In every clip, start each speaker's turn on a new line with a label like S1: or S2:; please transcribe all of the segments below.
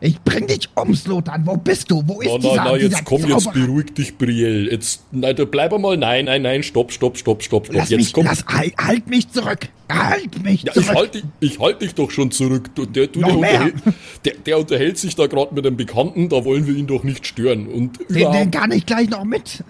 S1: Ich bring dich um, Slotan. Wo bist du? Wo ist dieser,
S2: na, na,
S1: dieser
S2: jetzt komm, jetzt
S1: Zauberer?
S2: beruhig dich, Brielle. Jetzt, nein, bleib einmal. Nein, nein, nein, stopp, stopp, stopp, stopp, stopp.
S1: Lass
S2: Jetzt
S1: mich,
S2: komm.
S1: lass, halt, halt mich zurück. Halt mich
S2: Ja, ich
S1: zurück.
S2: halte dich, ich halt dich doch schon zurück. Du, der, du, der, unterhält, der, der unterhält sich da gerade mit einem Bekannten, da wollen wir ihn doch nicht stören. Und
S1: den, den kann ich gleich noch mit.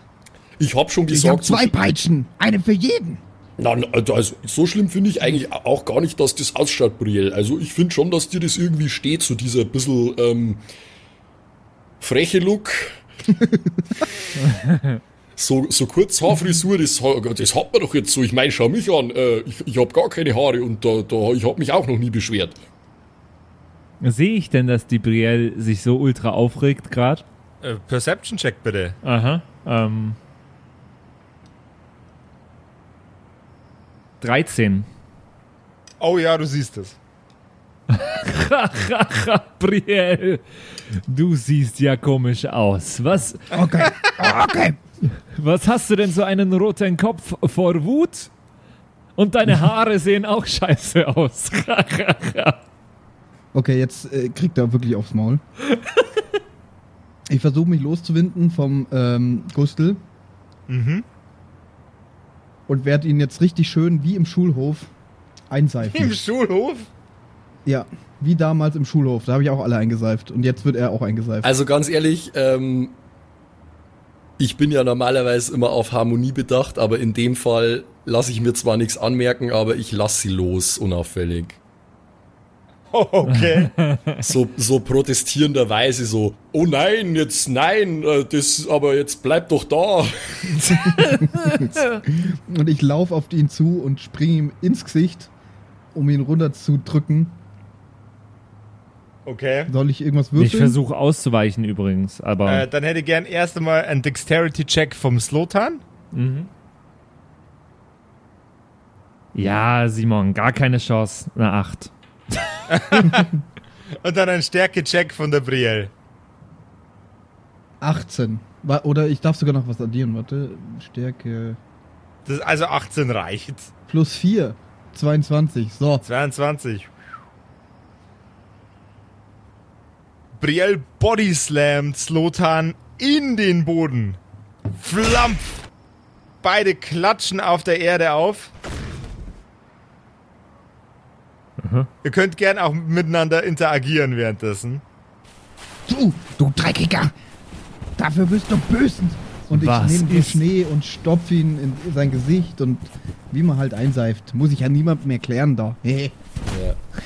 S2: ich hab schon
S1: Ich
S2: gesagt, so,
S1: zwei Peitschen. Eine für jeden.
S2: Na, na, also, so schlimm finde ich eigentlich auch gar nicht, dass das ausschaut, Brielle. Also ich finde schon, dass dir das irgendwie steht, so dieser bisschen ähm, freche Look. So, so Kurzhaarfrisur, das, ha- das hat man doch jetzt so. Ich meine, schau mich an, äh, ich, ich habe gar keine Haare und da, da, ich habe mich auch noch nie beschwert.
S3: Sehe ich denn, dass die Brielle sich so ultra aufregt gerade?
S4: Äh, Perception-Check bitte.
S3: Aha. Ähm. 13.
S4: Oh ja, du siehst es.
S3: Brielle, du siehst ja komisch aus. Was,
S1: Okay. Okay.
S3: was hast du denn so einen roten Kopf vor Wut? Und deine Haare sehen auch scheiße aus.
S1: Okay, jetzt äh, kriegt er wirklich aufs Maul. Ich versuche mich loszuwinden vom ähm, Gustel.
S4: Mhm.
S1: Und werde ihn jetzt richtig schön wie im Schulhof einseifen.
S4: Im Schulhof?
S1: ja, wie damals im Schulhof. Da habe ich auch alle eingeseift. Und jetzt wird er auch eingeseift.
S2: Also ganz ehrlich, ähm, ich bin ja normalerweise immer auf Harmonie bedacht, aber in dem Fall lasse ich mir zwar nichts anmerken, aber ich lasse sie los, unauffällig.
S4: Okay.
S2: So, so protestierenderweise so, oh nein, jetzt nein, äh, das, aber jetzt bleib doch da.
S1: Und ich laufe auf ihn zu und springe ihm ins Gesicht, um ihn runterzudrücken.
S4: Okay.
S1: Soll ich irgendwas
S3: Ich
S1: würfeln?
S3: versuche auszuweichen übrigens, aber.
S4: Äh, dann hätte ich gern erst einmal einen Dexterity-Check vom Slotan.
S3: Mhm. Ja, Simon, gar keine Chance. Eine 8.
S4: Und dann einen Stärke-Check von der Brielle.
S1: 18. Wa- Oder ich darf sogar noch was addieren. Warte. Stärke.
S4: Das, also 18 reicht.
S1: Plus 4. 22. So.
S4: 22. Brielle bodyslammt Slotan in den Boden. Flampf! Beide klatschen auf der Erde auf. Ihr könnt gern auch miteinander interagieren währenddessen.
S1: Du, du Dreckiger. Dafür bist du böse. Und ich nehme den Schnee und stopfe ihn in sein Gesicht und wie man halt einseift. Muss ich ja niemandem erklären da. Hey.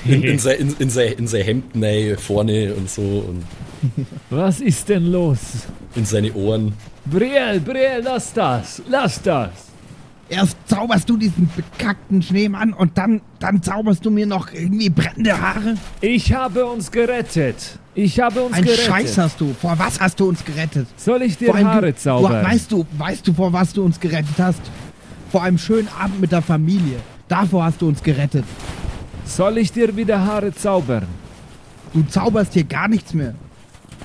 S2: In, in, sein, in, in, sein, in sein Hemd nein, vorne und so und
S3: Was ist denn los?
S2: in seine Ohren.
S3: Brielle, Brielle, lass das. Lass das.
S1: Erst zauberst du diesen bekackten Schneemann und dann, dann zauberst du mir noch irgendwie brennende Haare.
S3: Ich habe uns gerettet. Ich habe uns
S1: Ein
S3: gerettet.
S1: Scheiß hast du. Vor was hast du uns gerettet?
S3: Soll ich dir Haare
S1: du,
S3: zaubern?
S1: Du, weißt du, weißt du, vor was du uns gerettet hast? Vor einem schönen Abend mit der Familie. Davor hast du uns gerettet.
S3: Soll ich dir wieder Haare zaubern?
S1: Du zauberst hier gar nichts mehr.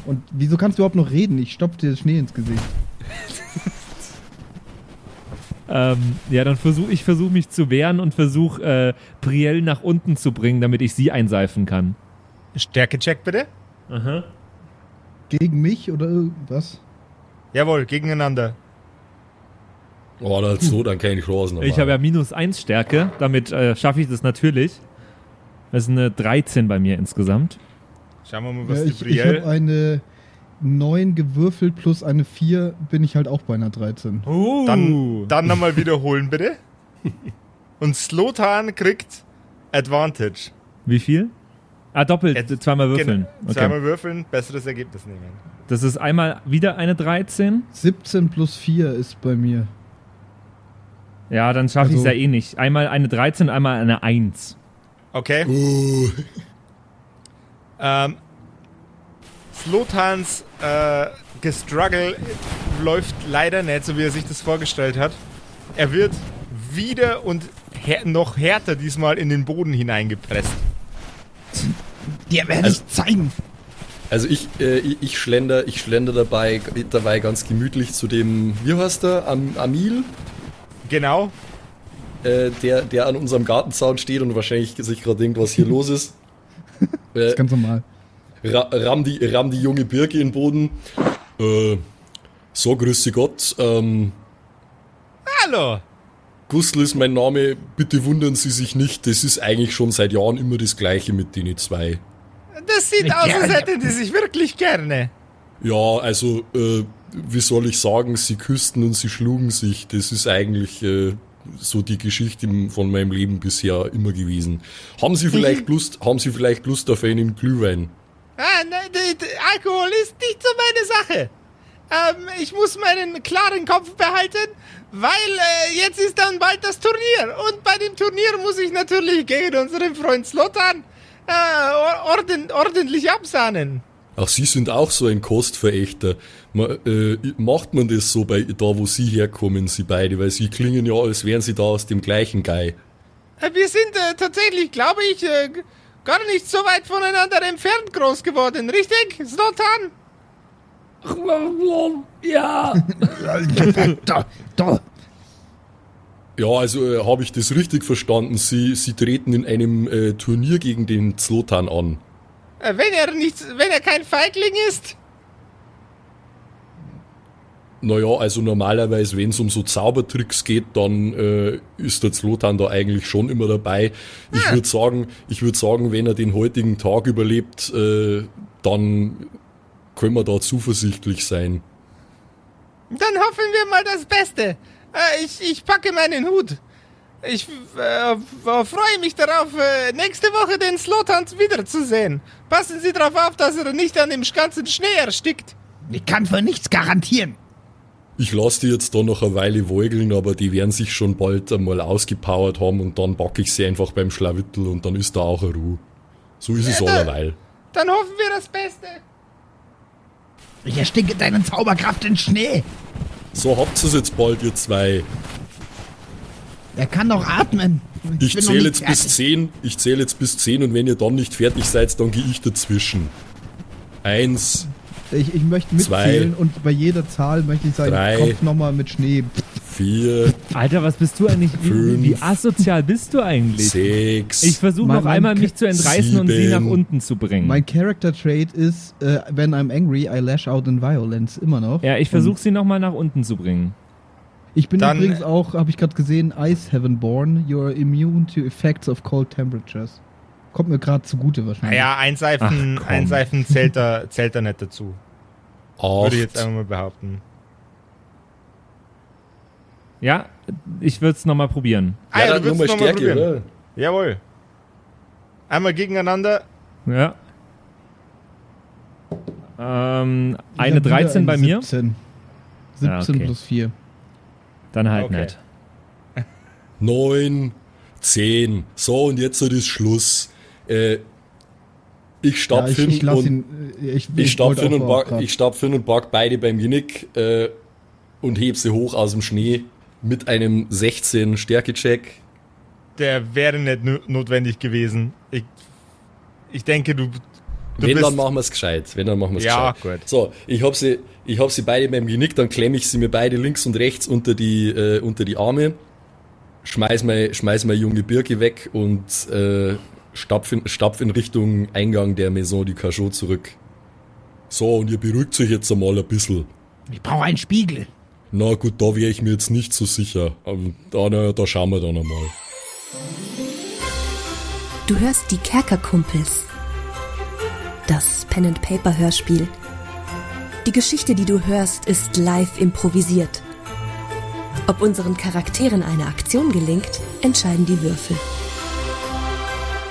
S1: Und wieso kannst du überhaupt noch reden? Ich stopf dir Schnee ins Gesicht.
S3: Ähm, ja, dann versuche ich versuch mich zu wehren und versuche äh, Brielle nach unten zu bringen, damit ich sie einseifen kann.
S4: Stärke-Check bitte.
S1: Gegen mich oder was?
S4: Jawohl, gegeneinander.
S2: Oh, dann so, dann keine Chancen.
S3: Ich habe ja minus 1 Stärke, damit äh, schaffe ich das natürlich. Das ist eine 13 bei mir insgesamt.
S4: Schauen wir mal, was
S1: Ja,
S4: die
S1: ich ich habe
S4: Brielle...
S1: eine 9 gewürfelt plus eine 4, bin ich halt auch bei einer 13.
S3: Uh.
S4: Dann, dann nochmal wiederholen, bitte. Und Slotan kriegt Advantage.
S3: Wie viel? Ah, doppelt,
S4: Jetzt-
S3: zweimal würfeln.
S4: Genau. Zweimal würfeln, besseres Ergebnis nehmen.
S3: Das ist einmal wieder eine 13.
S1: 17 plus 4 ist bei mir.
S3: Ja, dann schaffe ich es
S1: Also-
S3: ja eh nicht. Einmal eine 13, einmal eine 1.
S4: Okay.
S2: Uh,
S4: Ähm, Slotans äh, Gestruggle läuft leider nicht, so wie er sich das vorgestellt hat. Er wird wieder und här noch härter diesmal in den Boden hineingepresst.
S1: Dir werde ich zeigen.
S2: also ich, äh, ich, ich schlender, ich schlender dabei, dabei ganz gemütlich zu dem, wie heißt der, Am, Amil,
S4: Genau.
S2: äh, der, der an unserem Gartenzaun steht und wahrscheinlich sich gerade denkt, was hier los ist.
S1: Das
S2: Äh,
S1: ist ganz normal.
S2: Ra ramm, die, ramm die junge Birke in den Boden. Äh, so, grüße Gott. Ähm,
S4: Hallo.
S2: Gustl ist mein Name. Bitte wundern Sie sich nicht. Das ist eigentlich schon seit Jahren immer das Gleiche mit denen zwei.
S4: Das sieht aus, als hätten die sich wirklich gerne.
S2: Ja, also, äh, wie soll ich sagen, sie küssten und sie schlugen sich. Das ist eigentlich äh, so die Geschichte von meinem Leben bisher immer gewesen. Haben Sie vielleicht Lust, haben Sie vielleicht Lust auf einen Glühwein?
S4: Ah, nein, Alkohol ist nicht so meine Sache. Ähm, ich muss meinen klaren Kopf behalten, weil äh, jetzt ist dann bald das Turnier. Und bei dem Turnier muss ich natürlich gegen unseren Freund Slotan äh, or- orden, ordentlich absahnen.
S2: Ach, Sie sind auch so ein Kostverächter. Ma, äh, macht man das so bei da, wo Sie herkommen, Sie beide? Weil Sie klingen ja, als wären Sie da aus dem gleichen Guy.
S4: Äh, wir sind äh, tatsächlich, glaube ich, äh, gar nicht so weit voneinander entfernt groß geworden, richtig, Slotan?
S3: Ja.
S1: da, da.
S2: Ja, also äh, habe ich das richtig verstanden? Sie, Sie treten in einem äh, Turnier gegen den Zlotan an.
S4: Äh, wenn er nicht, wenn er kein Feigling ist.
S2: Naja, also normalerweise, wenn es um so Zaubertricks geht, dann äh, ist der Zlotan da eigentlich schon immer dabei. Ich würde sagen, ich würde sagen, wenn er den heutigen Tag überlebt, äh, dann können wir da zuversichtlich sein.
S4: Dann hoffen wir mal das Beste. Äh, ich, ich packe meinen Hut. Ich äh, äh, freue mich darauf, äh, nächste Woche den Slotan wiederzusehen. Passen Sie darauf auf, dass er nicht an dem ganzen Schnee erstickt.
S1: Ich kann für nichts garantieren.
S2: Ich lasse die jetzt da noch eine Weile woigeln, aber die werden sich schon bald einmal ausgepowert haben und dann backe ich sie einfach beim Schlawittel und dann ist da auch eine Ruhe. So ist es
S4: Ja, da-
S2: allerweil.
S4: Dann hoffen wir das Beste.
S1: Ich ersticke deine Zauberkraft in Schnee.
S2: So habt ihr es jetzt bald, ihr zwei.
S1: Er kann doch atmen.
S2: Ich
S1: noch
S2: zähle jetzt bis
S1: fertig.
S2: 10. Ich zähle jetzt bis 10 und wenn ihr dann nicht fertig seid, dann gehe ich dazwischen. Eins,
S1: Ich, ich möchte
S2: Zwei.
S1: mitzählen und bei jeder Zahl möchte ich seinen
S2: Drei.
S1: Kopf nochmal mit Schnee.
S2: vier,
S3: Alter, was bist du eigentlich? Wie,
S2: Fünf.
S3: wie asozial bist du eigentlich?
S2: sechs.
S3: Ich versuche noch einmal mich zu entreißen und sie nach
S2: sieben.
S3: unten zu bringen.
S1: Mein Character Trait ist, äh, when I'm angry, I lash out in violence. Immer noch.
S3: ja, ich versuche sie noch mal nach unten zu bringen.
S1: Ich bin
S4: Dann-
S1: übrigens auch, habe ich gerade gesehen, Ice Heaven born. You're immune to effects of cold temperatures. Kommt mir gerade zugute wahrscheinlich.
S4: Naja, einseifen,
S3: Ach,
S4: einseifen zählt da, zählt da nicht dazu. Würde ich jetzt
S2: acht,
S4: einfach mal behaupten.
S3: Ja, ich würde es noch mal probieren.
S4: Ah,
S2: ja,
S4: ja,
S2: dann
S4: du
S2: nochmal
S4: noch mal
S2: Stärke,
S4: probieren.
S2: oder?
S4: Jawohl. Einmal gegeneinander.
S3: Ja. Ähm, eine
S1: hab wieder
S3: 13 bei
S1: eine
S3: mir?
S1: 17. 17
S3: Ah, okay.
S1: plus 4.
S3: Dann halt
S4: Okay.
S3: nicht.
S2: neun, zehn. So, und jetzt so das Schluss. Äh, ich stapf
S1: ich,
S2: hin
S1: ich lass
S2: und
S1: ihn. äh, Ich,
S2: ich hin
S1: auch
S2: und ich stapf hin und pack beide beim Genick äh, und heb sie hoch aus dem Schnee mit einem 16 Stärke-Check.
S4: Der wäre nicht no- notwendig gewesen. Ich, ich denke, du. du
S2: Wenn,
S4: bist,
S2: dann machen wir es gescheit. Wenn, dann machen wir es
S4: Ja,
S2: gescheit.
S4: gut.
S2: So, ich hab sie, ich hab sie beide beim Genick, dann klemme ich sie mir beide links und rechts unter die, äh, unter die Arme, schmeiß meine, schmeiß meine junge Birke weg und äh, stapf, in, stapf in Richtung Eingang der Maison du Cachot zurück. So, und ihr beruhigt euch jetzt einmal ein bisschen.
S1: Ich brauche einen Spiegel.
S2: Na gut, da wäre ich mir jetzt nicht so sicher. Da, na, da schauen wir dann einmal.
S5: Du hörst die Kerkerkumpels. Das Pen and Paper Hörspiel. Die Geschichte, die du hörst, ist live improvisiert. Ob unseren Charakteren eine Aktion gelingt, entscheiden die Würfel.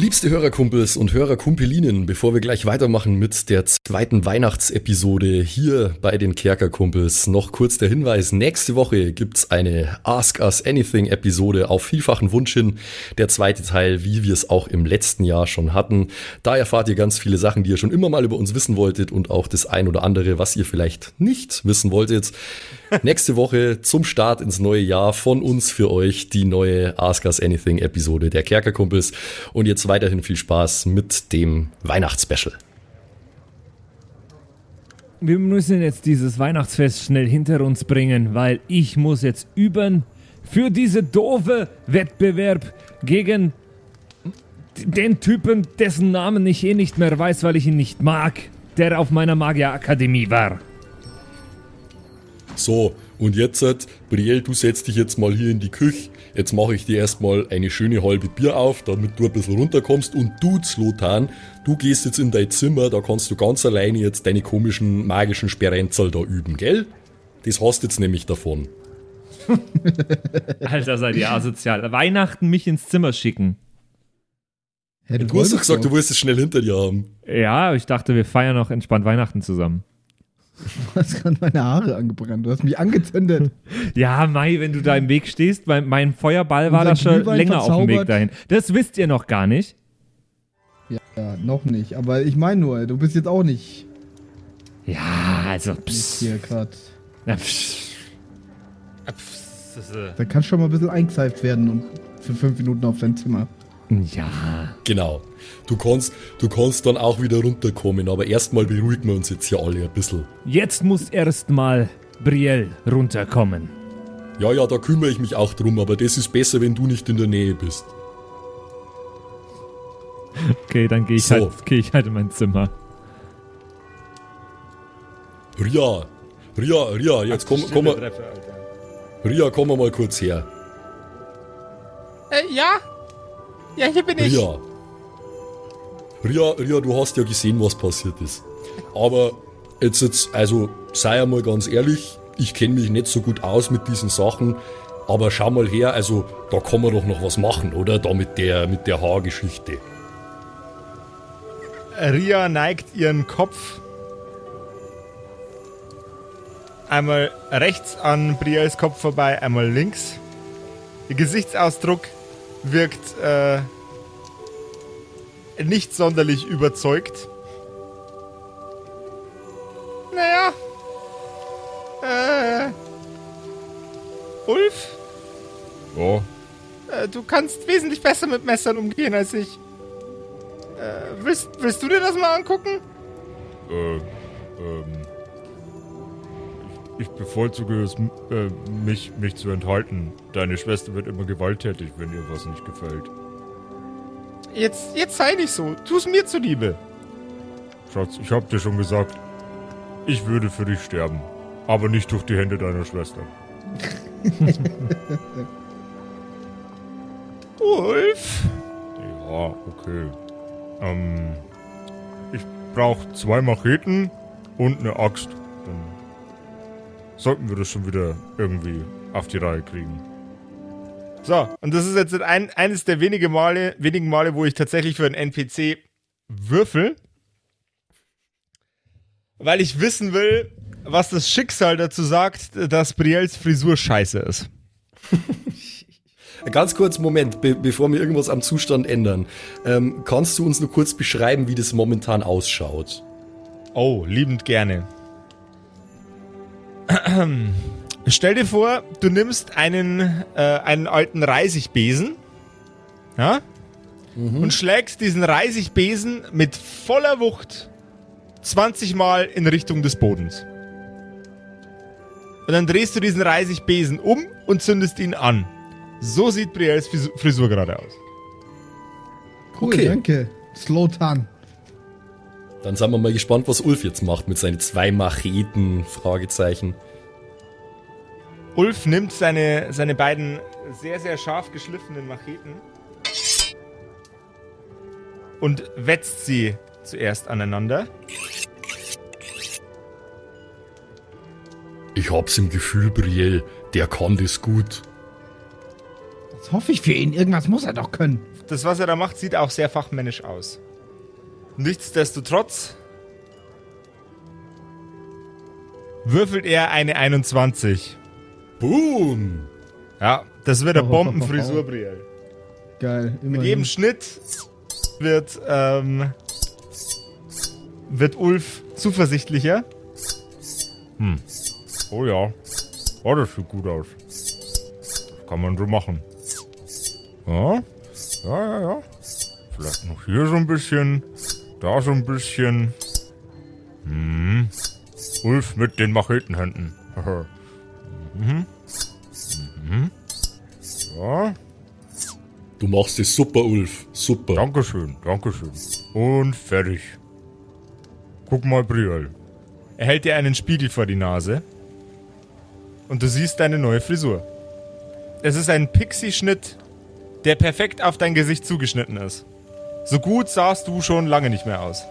S2: Liebste Hörerkumpels und Hörerkumpelinnen, bevor wir gleich weitermachen mit der zweiten Weihnachtsepisode hier bei den Kerkerkumpels, noch kurz der Hinweis, nächste Woche gibt's eine Ask Us Anything Episode auf vielfachen Wunsch hin, der zweite Teil, wie wir es auch im letzten Jahr schon hatten. Da erfahrt ihr ganz viele Sachen, die ihr schon immer mal über uns wissen wolltet und auch das ein oder andere, was ihr vielleicht nicht wissen wolltet. Nächste Woche zum Start ins neue Jahr von uns für euch die neue Ask Us Anything Episode der Kerkerkumpels. Und jetzt weiterhin viel Spaß mit dem Weihnachtsspecial.
S3: wir müssen jetzt dieses Weihnachtsfest schnell hinter uns bringen, weil ich muss jetzt üben für diese doofe Wettbewerb gegen den Typen, dessen Namen ich eh nicht mehr weiß, weil ich ihn nicht mag, der auf meiner Magierakademie war.
S2: So, und jetzt, Brielle, du setzt dich jetzt mal hier in die Küche. Jetzt mache ich dir erstmal eine schöne halbe Bier auf, damit du ein bisschen runterkommst. Und du, Zlotan, du gehst jetzt in dein Zimmer, da kannst du ganz alleine jetzt deine komischen magischen Sperrenzel da üben, gell? Das hast jetzt nämlich davon.
S3: Alter, seid ihr asozial. Weihnachten mich ins Zimmer schicken.
S1: Hä,
S2: Du hast doch gesagt, du willst es schnell hinter dir haben.
S3: Ja, ich dachte, wir feiern noch entspannt Weihnachten zusammen.
S1: Du hast gerade meine Haare angebrannt. Du hast mich angezündet.
S3: Ja, Mai, wenn du da im Weg stehst, mein, mein Feuerball war da schon
S1: Glühwein
S3: länger auf dem Weg
S1: verzaubert.
S3: dahin. Das wisst ihr noch gar nicht.
S1: ja, noch nicht. Aber ich meine nur, du bist jetzt auch nicht
S3: Ja, also,
S1: jetzt
S3: pss.
S1: hier gerade.
S3: Ja, pss.
S1: Da kannst schon mal ein bisschen eingeseift werden und für fünf Minuten auf dein Zimmer.
S3: Ja.
S2: Genau. Du kannst, du kannst dann auch wieder runterkommen, aber erstmal beruhigen wir uns jetzt hier alle ein bisschen.
S3: Jetzt muss erstmal Brielle runterkommen.
S2: Ja, ja, da kümmere ich mich auch drum, aber das ist besser, wenn du nicht in der Nähe bist.
S3: Okay, dann gehe ich,
S2: So.
S3: halt, geh ich halt in mein Zimmer.
S2: Ria, Ria, Ria, jetzt komm, komm, mal-. Ria, komm mal kurz her.
S4: Äh, ja? Ja, hier bin ich.
S2: Ria. Ria, Ria, du hast ja gesehen, was passiert ist. Aber jetzt, jetzt also sei einmal ganz ehrlich, ich kenne mich nicht so gut aus mit diesen Sachen, aber schau mal her, also da kann man doch noch was machen, oder? Da mit der, mit der Haargeschichte.
S4: Ria neigt ihren Kopf einmal rechts an Briels Kopf vorbei, einmal links. Ihr Gesichtsausdruck wirkt äh, nicht sonderlich überzeugt. Naja. Äh. Ulf,
S6: Ja,
S4: äh, du kannst wesentlich besser mit Messern umgehen als ich. Äh, willst, willst du dir das mal angucken?
S6: äh, ähm. Ich, bevorzuge es, äh, mich, mich zu enthalten. Deine Schwester wird immer gewalttätig, wenn ihr was nicht gefällt.
S4: Jetzt, jetzt sei nicht so. Tu's mir zuliebe.
S6: Schatz, ich hab dir schon gesagt, ich würde für dich sterben. Aber nicht durch die Hände deiner Schwester.
S4: Ulf?
S6: Ja, okay. Ähm, ich brauche zwei Macheten und eine Axt. Dann sollten wir das schon wieder irgendwie auf die Reihe kriegen.
S4: So, und das ist jetzt ein, eines der wenige Male, wenigen Male, wo ich tatsächlich für einen NPC würfel. Weil ich wissen will, was das Schicksal dazu sagt, dass Briels Frisur scheiße ist.
S2: Ganz kurz, Moment, be bevor wir irgendwas am Zustand ändern. Ähm, kannst du uns nur kurz beschreiben, wie das momentan ausschaut?
S4: Oh, liebend gerne. Stell dir vor, du nimmst einen, äh, einen alten Reisigbesen ja, und schlägst diesen Reisigbesen mit voller Wucht 20 Mal in Richtung des Bodens. Und dann drehst du diesen Reisigbesen um und zündest ihn an. So sieht Brielles Fris- Frisur gerade aus.
S1: Cool,
S2: Okay.
S1: danke. Slotan.
S2: Dann sind wir mal gespannt, was Ulf jetzt macht mit seinen zwei Macheten, Fragezeichen.
S4: Ulf nimmt seine, seine beiden sehr, sehr scharf geschliffenen Macheten und wetzt sie zuerst aneinander.
S2: Ich hab's im Gefühl, Brielle, der kann das gut.
S1: Das hoffe ich für ihn. Irgendwas muss er doch können.
S4: Das, was er da macht, sieht auch sehr fachmännisch aus. Nichtsdestotrotz würfelt er eine 21.
S2: Boom!
S4: Ja, das wird eine Bombenfrisur, Brielle.
S1: Geil.
S4: Mit
S1: immerhin.
S4: jedem Schnitt wird, ähm, wird Ulf zuversichtlicher.
S6: Oh ja. Oh, das sieht gut aus. Das kann man so machen. Ja, ja, ja, ja. Vielleicht noch hier so ein bisschen, da so ein bisschen. Hm. Ulf mit den Machetenhänden. mhm. Mhm. Ja,
S2: Du machst es super, Ulf. Super.
S6: Dankeschön, Dankeschön. Und fertig. Guck mal, Briel.
S4: Er hält dir einen Spiegel vor die Nase. Und du siehst deine neue Frisur. Es ist ein Pixie-Schnitt, der perfekt auf dein Gesicht zugeschnitten ist. So gut sahst du schon lange nicht mehr aus.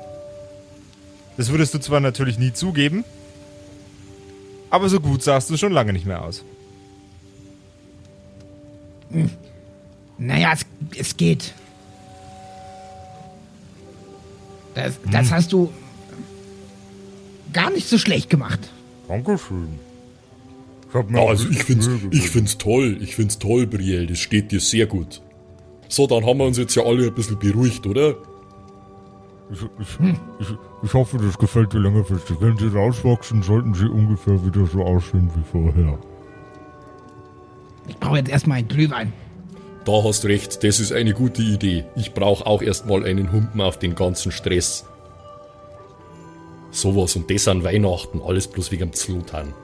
S4: Das würdest du zwar natürlich nie zugeben, aber so gut sahst du schon lange nicht mehr aus.
S7: Naja, es, es geht. Das, das hast du gar nicht so schlecht gemacht.
S6: Dankeschön. Ich hab mir
S2: also ich find's, ich find's toll. Ich find's toll, Brielle. Das steht dir sehr gut. So, dann haben wir uns jetzt ja alle ein bisschen beruhigt, oder?
S6: Ich, ich, ich, ich hoffe, das gefällt dir längerfristig. Wenn sie rauswachsen, sollten sie ungefähr wieder so aussehen wie vorher.
S7: Ich brauche jetzt erstmal einen Glühwein.
S2: Da hast recht, das ist eine gute Idee. Ich brauche auch erstmal einen Humpen auf den ganzen Stress. Sowas und das an Weihnachten, alles bloß wegen dem Zlotan.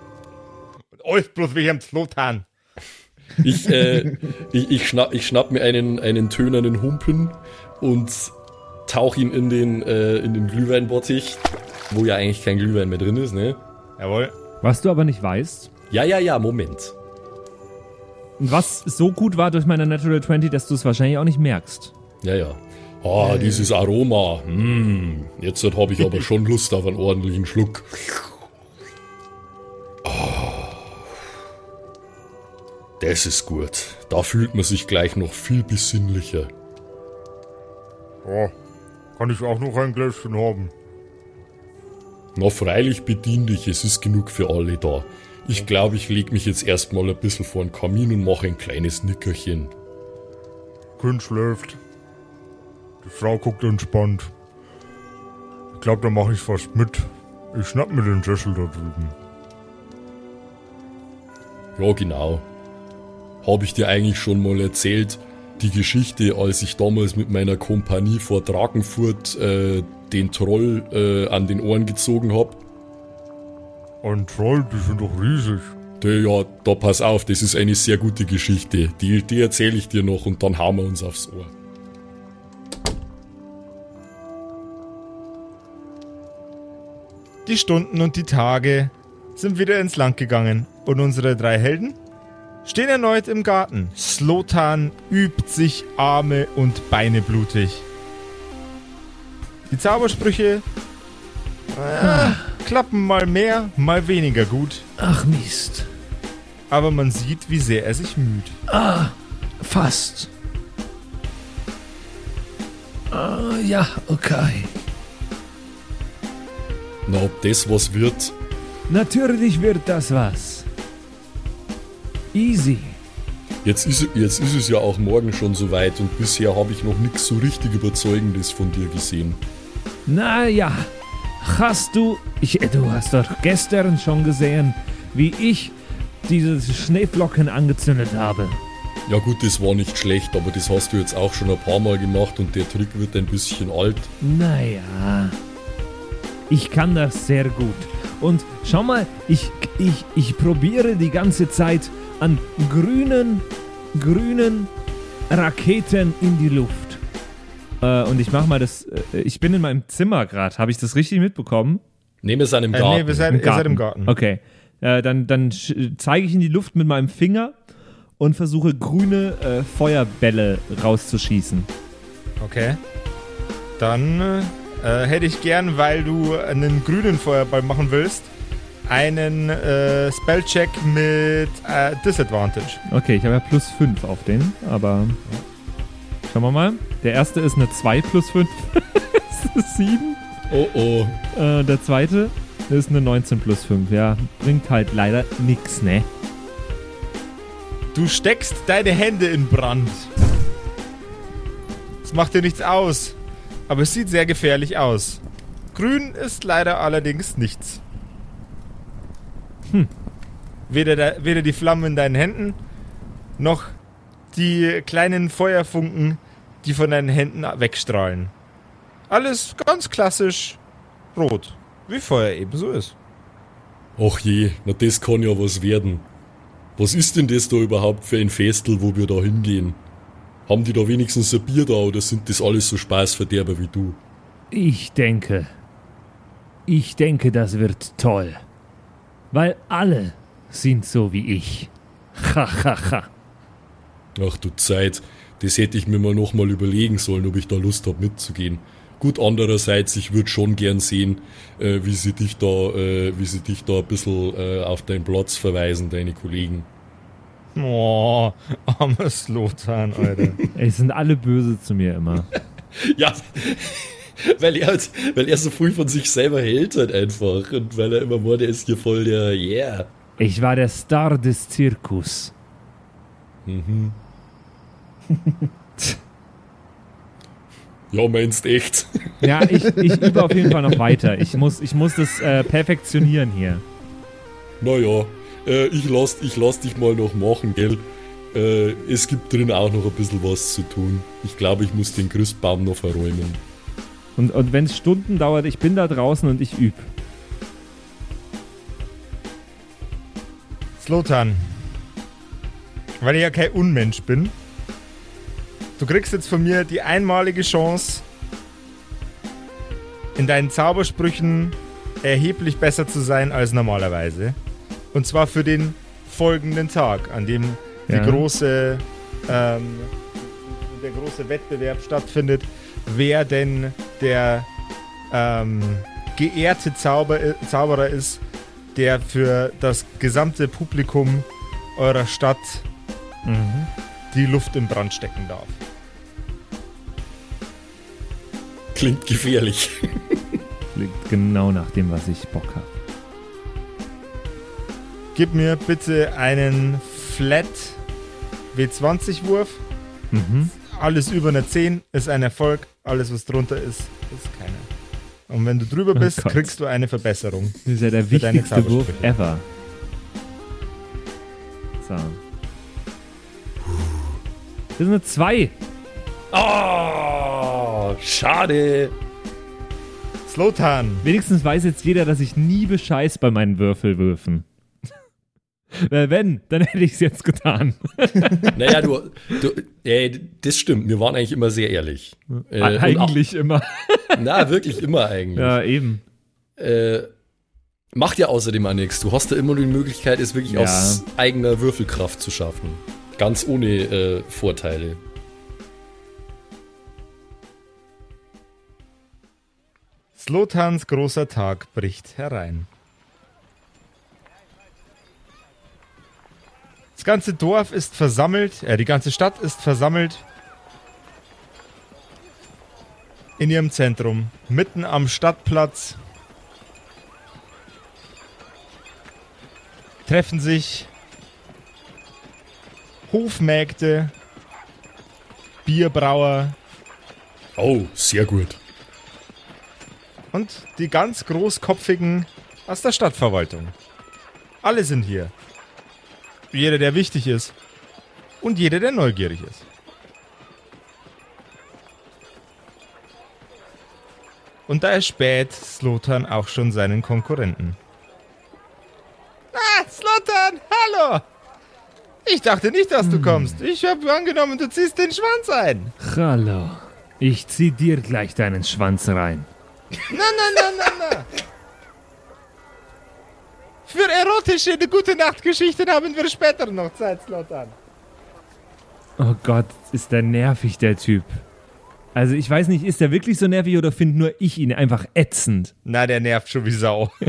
S4: Alles bloß wie am Slotan.
S2: Ich, äh, ich, ich, schnapp, ich schnapp mir einen, einen tönernen Humpen und tauch ihn in den, äh, in den Glühweinbottich, wo ja eigentlich kein Glühwein mehr drin ist, ne?
S4: Jawohl.
S3: Was du aber nicht weißt,
S2: Ja, ja, ja, Moment.
S3: und was so gut war durch meine Natural 20, dass du es wahrscheinlich auch nicht merkst.
S2: Ja, ja. Ah, dieses Aroma. Hm, jetzt habe ich aber schon Lust auf einen ordentlichen Schluck. Ah, das ist gut. Da fühlt man sich gleich noch viel besinnlicher.
S6: Ja, kann ich auch noch ein Gläschen haben?
S2: Na, freilich bedien dich, es ist genug für alle da. Ich glaube, ich leg mich jetzt erstmal ein bisschen vor den Kamin und mache ein kleines Nickerchen.
S6: Kind schläft. Die Frau guckt entspannt. Ich glaube, da mache ich fast mit. Ich schnapp mir den Sessel da drüben.
S2: Ja, genau. Habe ich dir eigentlich schon mal erzählt, die Geschichte, als ich damals mit meiner Kompanie vor Drakenfurt äh, den Troll äh, an den Ohren gezogen hab?
S6: Ein Troll, die sind doch riesig.
S2: Der, ja, da pass auf, das ist eine sehr gute Geschichte. Die, die erzähle ich dir noch und dann hauen wir uns aufs Ohr.
S4: Die Stunden und die Tage sind wieder ins Land gegangen und unsere drei Helden stehen erneut im Garten. Slotan übt sich Arme und Beine blutig. Die Zaubersprüche äh, klappen mal mehr, mal weniger gut,
S7: Ach Mist.
S4: aber man sieht, wie sehr er sich müht.
S7: Fast. Ah, ja, okay.
S2: Na, ob das was wird?
S3: Natürlich wird das was. Easy.
S2: Jetzt ist, jetzt ist es ja auch morgen schon soweit und bisher habe ich noch nichts so richtig Überzeugendes von dir gesehen.
S3: Naja, hast du. Ich, du hast doch gestern schon gesehen, wie ich diese Schneeflocken angezündet habe.
S2: Ja gut, das war nicht schlecht, aber das hast du jetzt auch schon ein paar Mal gemacht und der Trick wird ein bisschen alt.
S3: Naja. Ich kann das sehr gut. Und schau mal, ich, ich, ich probiere die ganze Zeit an grünen, grünen Raketen in die Luft. Äh, und ich mach mal das. Äh, ich bin in meinem Zimmer gerade. Habe ich das richtig mitbekommen?
S2: Nehmen wir es an im
S4: Äh,
S2: Garten.
S4: nee, wir seid, ihr seid im Garten.
S3: Okay. Äh, dann dann zeige ich in die Luft mit meinem Finger und versuche grüne äh, Feuerbälle rauszuschießen.
S4: Okay. Dann äh, hätte ich gern, weil du einen grünen Feuerball machen willst, einen äh, Spellcheck mit äh, Disadvantage.
S3: Okay, ich habe ja plus 5 auf den, aber schauen wir mal. Der erste ist eine 2 plus 5. das ist 7.
S2: Oh oh.
S3: Äh, der zweite ist eine 19 plus 5. Ja, bringt halt leider nix, ne?
S4: Du steckst deine Hände in Brand. Es macht dir nichts aus, aber es sieht sehr gefährlich aus. Grün ist leider allerdings nichts. Hm. Weder, der, weder die Flammen in deinen Händen, noch die kleinen Feuerfunken, die von deinen Händen wegstrahlen. Alles ganz klassisch rot, wie Feuer ebenso ist.
S2: Ach je, na das kann ja was werden. Was ist denn das da überhaupt für ein Festel, wo wir da hingehen? Haben die da wenigstens ein Bier da oder sind das alles so Spaßverderber wie du?
S3: Ich denke. Ich denke, das wird toll. Weil alle sind so wie ich. Ha, ha, ha.
S2: Ach du Zeit, das hätte ich mir mal nochmal überlegen sollen, ob ich da Lust habe mitzugehen. Gut, andererseits, ich würde schon gern sehen, äh, wie sie dich da, äh, wie sie dich da ein bisschen äh, auf deinen Platz verweisen, deine Kollegen.
S4: Oh, armer Slotan, Alter.
S3: Es sind alle böse zu mir immer.
S2: Ja, weil er halt, weil er so früh von sich selber hält halt einfach und weil er immer war, der ist hier voll der Yeah.
S3: Ich war der Star des Zirkus.
S2: Ja, meinst echt?
S3: Ja, ich, ich übe auf jeden Fall noch weiter. Ich muss, ich muss das äh, perfektionieren hier.
S2: Naja, äh, ich lass, ich lass dich mal noch machen, gell? Äh, es gibt drin auch noch ein bisschen was zu tun. Ich glaube, ich muss den Christbaum noch verräumen.
S3: Und, und wenn es Stunden dauert, ich bin da draußen und ich übe.
S4: Slotan, weil ich ja kein Unmensch bin, du kriegst jetzt von mir die einmalige Chance, in deinen Zaubersprüchen erheblich besser zu sein als normalerweise. Und zwar für den folgenden Tag, an dem
S3: Ja.
S4: die große, ähm, der große Wettbewerb stattfindet, wer denn der ähm, geehrte Zauber, Zauberer ist, der für das gesamte Publikum eurer Stadt die Luft im Brand stecken darf.
S2: Klingt gefährlich.
S3: Klingt genau nach dem, was ich Bock habe.
S4: Gib mir bitte einen Flat W20-Wurf.
S3: Mhm.
S4: Alles über eine 10 ist ein Erfolg, alles was drunter ist, ist keine. Und wenn du drüber
S3: Oh
S4: bist,
S3: Gott.
S4: kriegst du eine Verbesserung.
S3: Das ist ja der wichtigste Wurf ever. So. Das ist eine 2.
S2: Oh, schade.
S4: Slotan,
S3: Wenigstens weiß jetzt jeder, dass ich nie bescheiß bei meinen Würfelwürfen. Weil wenn, dann hätte ich es jetzt getan.
S2: Naja, du, du äh, das stimmt. Wir waren eigentlich immer sehr ehrlich. Äh, und
S3: Eigentlich immer.
S2: Auch, na, wirklich immer eigentlich.
S3: Ja, eben.
S2: Äh, macht ja außerdem auch nichts. Du hast ja immer die Möglichkeit, es wirklich
S3: Ja.
S2: aus eigener Würfelkraft zu schaffen. Ganz ohne äh, Vorteile.
S4: Slotans großer Tag bricht herein. Das ganze Dorf ist versammelt, äh, die ganze Stadt ist versammelt in ihrem Zentrum, mitten am Stadtplatz. Treffen sich Hofmägde, Bierbrauer,
S2: Oh, sehr gut.
S4: und die ganz großkopfigen aus der Stadtverwaltung. Alle sind hier. Jeder, der wichtig ist. Und jeder, der neugierig ist. Und da erspäht Slotan auch schon seinen Konkurrenten. Ah, Slotan, hallo! Ich dachte nicht, dass du kommst. Ich habe angenommen, du ziehst den Schwanz ein.
S3: Hallo. Ich zieh dir gleich deinen Schwanz rein.
S4: Na, na, na, na, na. Für erotische gute Nachtgeschichten haben wir später noch Zeit, Slotan.
S3: Oh Gott, ist der nervig, der Typ. Also ich weiß nicht, ist der wirklich so nervig oder finde nur ich ihn einfach ätzend?
S4: Na, der nervt schon wie Sau.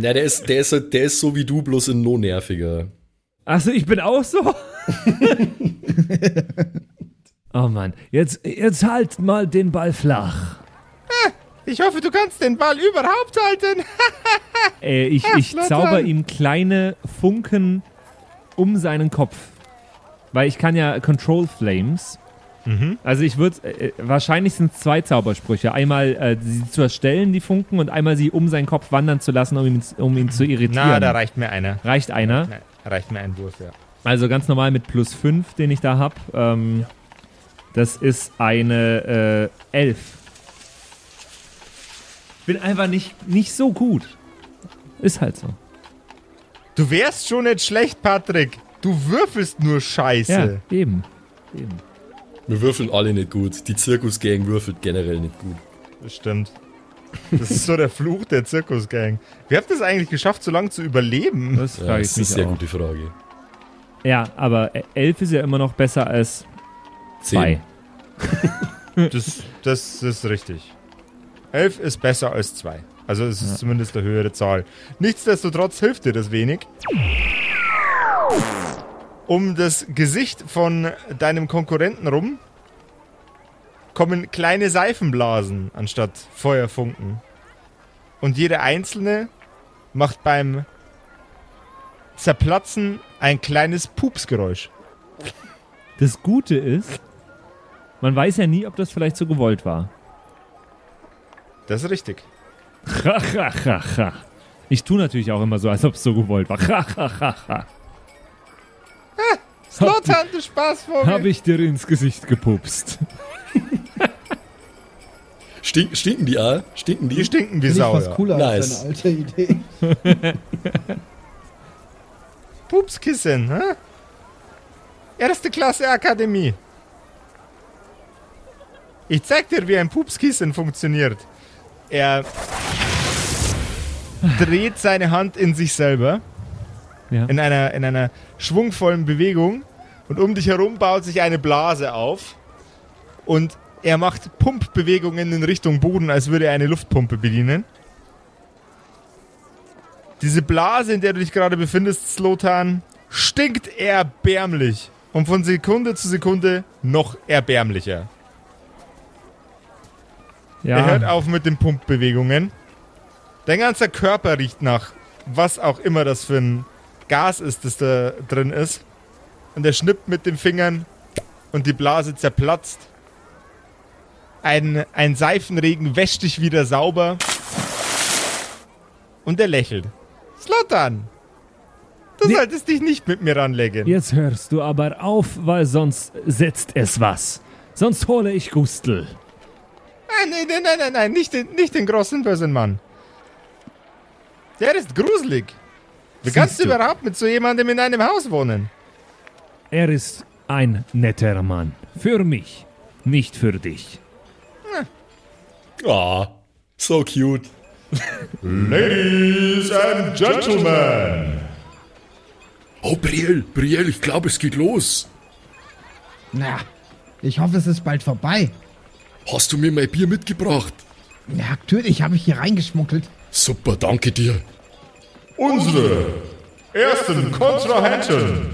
S2: Ja, der ist, der ist, halt- der ist so wie du, bloß in no nerviger.
S3: Achso, ich bin auch so? oh Mann, jetzt, jetzt halt mal den Ball flach.
S4: Ich hoffe, du kannst den Ball überhaupt halten.
S3: Äh, ich ich zauber ihm kleine Funken um seinen Kopf. Weil ich kann ja Control Flames. Also ich würde, äh, wahrscheinlich sind es zwei Zaubersprüche. Einmal äh, sie zu erstellen, die Funken, und einmal sie um seinen Kopf wandern zu lassen, um ihn, um ihn zu irritieren.
S4: Na, da reicht mir einer.
S3: Reicht einer.
S4: Na, reicht mir ein Wurf, ja.
S3: Also ganz normal mit plus 5, den ich da habe. Ähm, das ist eine äh, 11. Bin einfach nicht, nicht so gut. Ist halt so.
S4: Du wärst schon nicht schlecht, Patrick. Du würfelst nur Scheiße.
S3: Ja, eben. eben.
S2: Wir würfeln alle nicht gut. Die Zirkusgang würfelt generell nicht gut.
S4: Das stimmt. Das ist so der Fluch der Zirkusgang. Wie habt ihr es eigentlich geschafft, so lange zu überleben?
S3: Das
S2: Ja, das
S3: ich
S2: ist
S3: mich
S2: eine sehr
S3: auch.
S2: gute Frage.
S3: Ja, aber 11 ist ja immer noch besser als
S2: Zehn.
S3: 2.
S4: Das, das ist richtig. Elf ist besser als zwei. Also es ist zumindest eine höhere Zahl. Nichtsdestotrotz hilft dir das wenig. Um das Gesicht von deinem Konkurrenten rum kommen kleine Seifenblasen anstatt Feuerfunken. Und jede einzelne macht beim Zerplatzen ein kleines Pupsgeräusch.
S3: Das Gute ist, man weiß ja nie, ob das vielleicht so gewollt war.
S4: Das ist richtig.
S3: Ha, ha, ha, ha. Ich tue natürlich auch immer so, als ob es so gewollt war. Ha, ha, ha, ha.
S4: Slotan, du Spaßvogel!
S3: Habe ich dir ins Gesicht gepupst.
S2: Stink, stinken die auch? Stinken die?
S4: Die stinken wie Sau,
S1: fast
S4: ja.
S1: cooler als
S2: Nice.
S1: deine alte Idee.
S4: Pupskissen, hä? Erste Klasse Akademie. Ich zeig dir, wie ein Pupskissen funktioniert. Er dreht seine Hand in sich selber
S3: Ja.
S4: in einer, in einer schwungvollen Bewegung und um dich herum baut sich eine Blase auf und er macht Pumpbewegungen in Richtung Boden, als würde er eine Luftpumpe bedienen. Diese Blase, in der du dich gerade befindest, Slotan, stinkt erbärmlich und von Sekunde zu Sekunde noch erbärmlicher. Er hört
S3: Ja,
S4: auf mit den Pumpbewegungen. Dein ganzer Körper riecht nach was auch immer das für ein Gas ist, das da drin ist. Und er schnippt mit den Fingern und die Blase zerplatzt. Ein, ein Seifenregen wäscht dich wieder sauber. Und er lächelt. Slotan! Du
S3: Nee.
S4: solltest dich nicht mit mir ranlegen.
S3: jetzt hörst du aber auf, weil sonst setzt es was. Sonst hole ich Gustel.
S4: Nein, nein, nein, nein, nein, nein, nicht den, nicht den großen bösen Mann. Der ist gruselig. Wie
S3: Siehst
S4: kannst du
S3: du.
S4: überhaupt mit so jemandem in einem Haus wohnen?
S3: Er ist ein netter Mann. Für mich, nicht für dich.
S2: Ah, so cute.
S6: Ladies and Gentlemen,
S2: Oh, Brielle, Brielle, ich glaube, es geht los.
S7: Na, ich hoffe, es ist bald vorbei.
S2: Hast du mir mein Bier mitgebracht?
S7: Ja, natürlich habe ich hier reingeschmuggelt.
S2: Super, danke dir.
S6: unsere ersten Kontrahenten.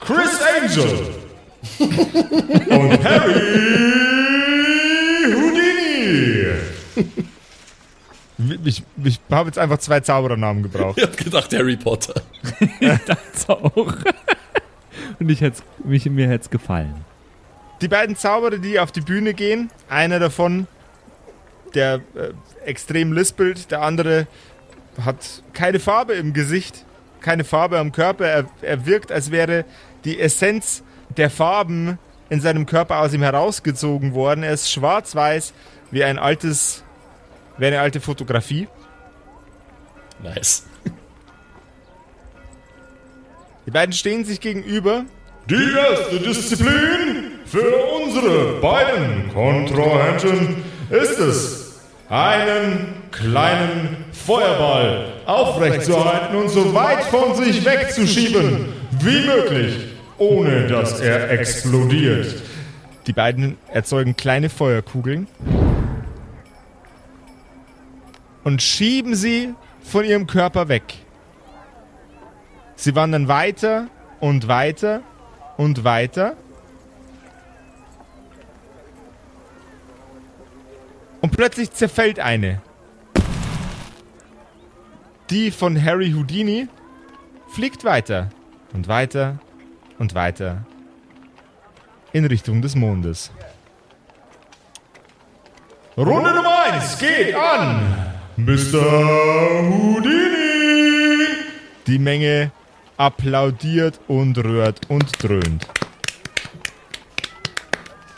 S6: Chris Angel und Harry Houdini.
S4: Ich, ich habe jetzt einfach zwei Zauberernamen gebraucht.
S2: Ich hab gedacht, Harry Potter.
S3: Das auch. Und ich hätt's, mich, mir hätte es gefallen.
S4: Die beiden Zauberer, die auf die Bühne gehen, einer davon, der äh, extrem lispelt, der andere hat keine Farbe im Gesicht, keine Farbe am Körper. Er, er wirkt, als wäre die Essenz der Farben in seinem Körper aus ihm herausgezogen worden. Er ist schwarz-weiß wie ein altes, wie eine alte Fotografie.
S2: Nice.
S4: Die beiden stehen sich gegenüber.
S6: Die erste Disziplin für unsere beiden Kontrahenten ist es, einen kleinen Feuerball aufrechtzuerhalten und so weit von sich wegzuschieben wie möglich, ohne dass er explodiert.
S4: Die beiden erzeugen kleine Feuerkugeln und schieben sie von ihrem Körper weg. Sie wandern weiter und weiter und weiter. Und plötzlich zerfällt eine. Die von Harry Houdini fliegt weiter und weiter und weiter in Richtung des Mondes.
S6: Runde Nummer 1 geht an Mr. Houdini.
S4: Die Menge applaudiert und rührt und dröhnt.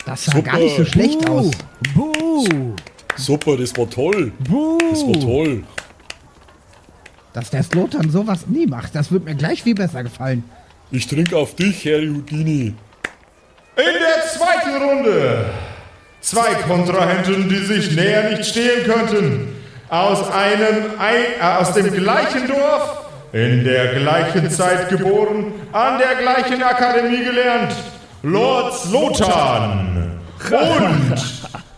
S7: Das sah gar nicht so schlecht aus.
S3: Buh!
S2: Super, das war toll.
S3: Buh!
S2: Das war toll.
S7: Dass der Slotan sowas nie macht, das wird mir gleich viel besser gefallen.
S2: Ich trinke auf dich, Herr Houdini.
S6: In der zweiten Runde. Zwei Kontrahenten, die sich näher nicht stehen könnten. Aus einem, ein, äh, aus dem gleichen Dorf, in der gleichen Zeit geboren, an der gleichen Akademie gelernt. Lord Slotan und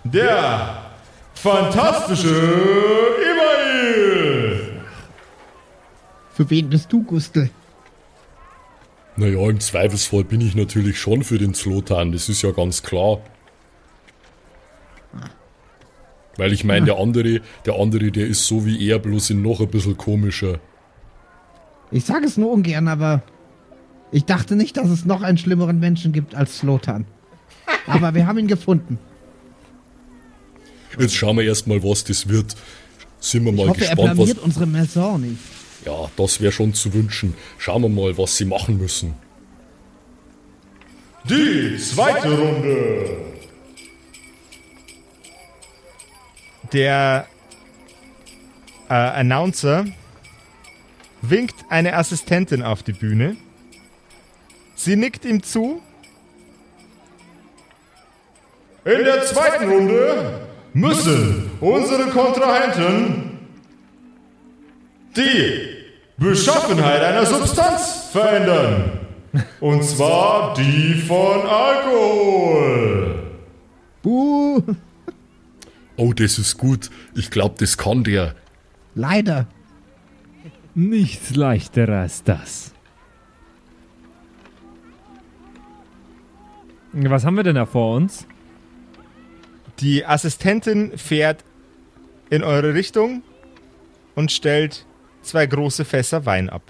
S6: der fantastische Imail.
S7: Für wen bist du, Gustel?
S2: Naja, im Zweifelsfall bin ich natürlich schon für den Slotan, das ist ja ganz klar. Weil ich meine, der andere, der andere, der ist so wie er, bloß in noch ein bisschen komischer.
S7: Ich sage es nur ungern, aber ich dachte nicht, dass es noch einen schlimmeren Menschen gibt als Slotan. Aber wir haben ihn gefunden.
S2: Jetzt schauen wir erstmal, was das wird. Sind wir
S7: Ich
S2: mal
S7: hoffe, er
S2: gespannt, was.
S7: blamiert unsere Maison nicht.
S2: Ja, das wäre schon zu wünschen. Schauen wir mal, was sie machen müssen.
S6: Die zweite Runde.
S4: Der äh, Announcer winkt eine Assistentin auf die Bühne. Sie nickt ihm zu.
S6: In der zweiten Runde müssen unsere Kontrahenten die Beschaffenheit einer Substanz verändern. Und zwar die von Alkohol.
S7: Buh,
S2: Oh, das ist gut. Ich glaube, das kann der.
S7: leider.
S3: Nichts leichter als das. Was haben wir denn da vor uns?
S4: Die Assistentin fährt in eure Richtung und stellt zwei große Fässer Wein ab.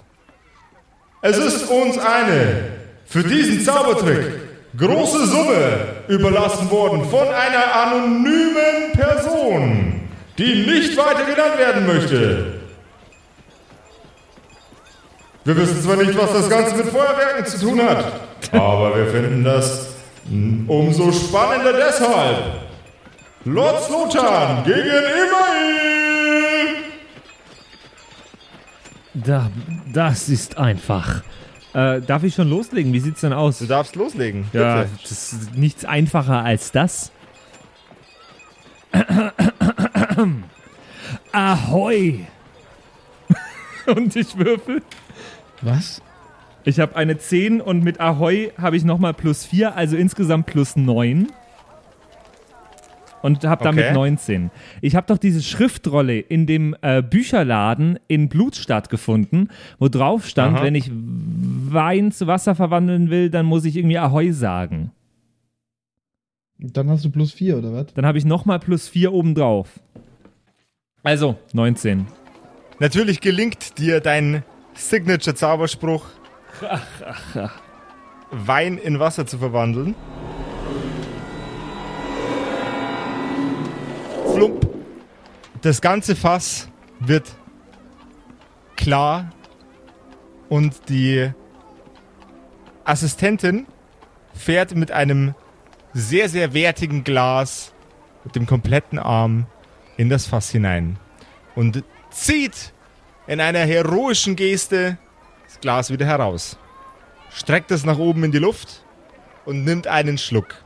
S6: Es ist uns eine für diesen Zaubertrick große Summe überlassen worden von einer anonymen Person, die nicht weiter genannt werden möchte. Wir wissen zwar nicht, was das Ganze mit Feuerwerken zu tun hat, aber wir finden das umso spannender deshalb. Lord Slotan gegen Immail!
S3: Da, das ist einfach. Äh, darf ich schon loslegen? Wie sieht's denn aus?
S4: Du darfst loslegen.
S3: Ja,
S4: bitte.
S3: das ist nichts einfacher als das. Ahoi! und ich würfel.
S7: Was?
S3: Ich habe eine 10 und mit Ahoi habe ich nochmal plus 4, also insgesamt plus 9. Und habe damit
S4: Okay.
S3: 19. Ich habe doch diese Schriftrolle in dem äh, Bücherladen in Blutstadt gefunden, wo drauf stand,
S4: Aha.
S3: wenn ich Wein zu Wasser verwandeln will, dann muss ich irgendwie Ahoi sagen.
S1: Dann hast du plus 4, oder was?
S3: Dann habe ich nochmal plus 4 obendrauf. Also 19.
S4: Natürlich gelingt dir dein Signature-Zauberspruch, Wein in Wasser zu verwandeln. Flump. Das ganze Fass wird klar und die Assistentin fährt mit einem sehr, sehr wertigen Glas mit dem kompletten Arm in das Fass hinein und zieht in einer heroischen Geste das Glas wieder heraus, streckt es nach oben in die Luft und nimmt einen Schluck.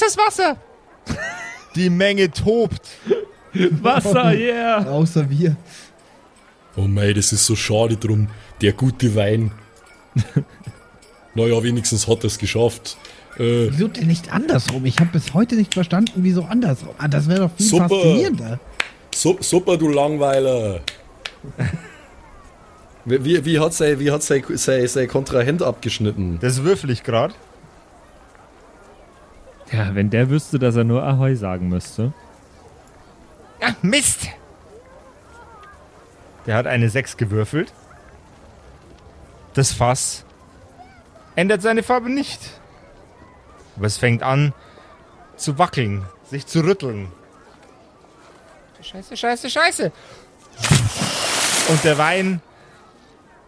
S7: Das ist Wasser.
S4: Die Menge tobt.
S3: Wasser, yeah!
S1: Außer wir.
S2: Oh mei, das ist so schade drum. Der gute Wein. naja, wenigstens hat er es geschafft. Äh,
S7: Wieso denn nicht andersrum? Ich habe bis heute nicht verstanden, wieso andersrum. Ah, das wäre doch viel
S2: Super.
S7: faszinierender.
S2: su super, du Langweiler. Wie, wie, wie hat sein, sein, sein, sein Kontrahent abgeschnitten?
S4: Das würfel ich gerade.
S3: Ja, wenn der wüsste, dass er nur Ahoi sagen müsste.
S4: Ah, Mist! Der hat eine 6 gewürfelt. Das Fass ändert seine Farbe nicht. Aber es fängt an zu wackeln, sich zu rütteln. Scheiße, scheiße, scheiße. Und der Wein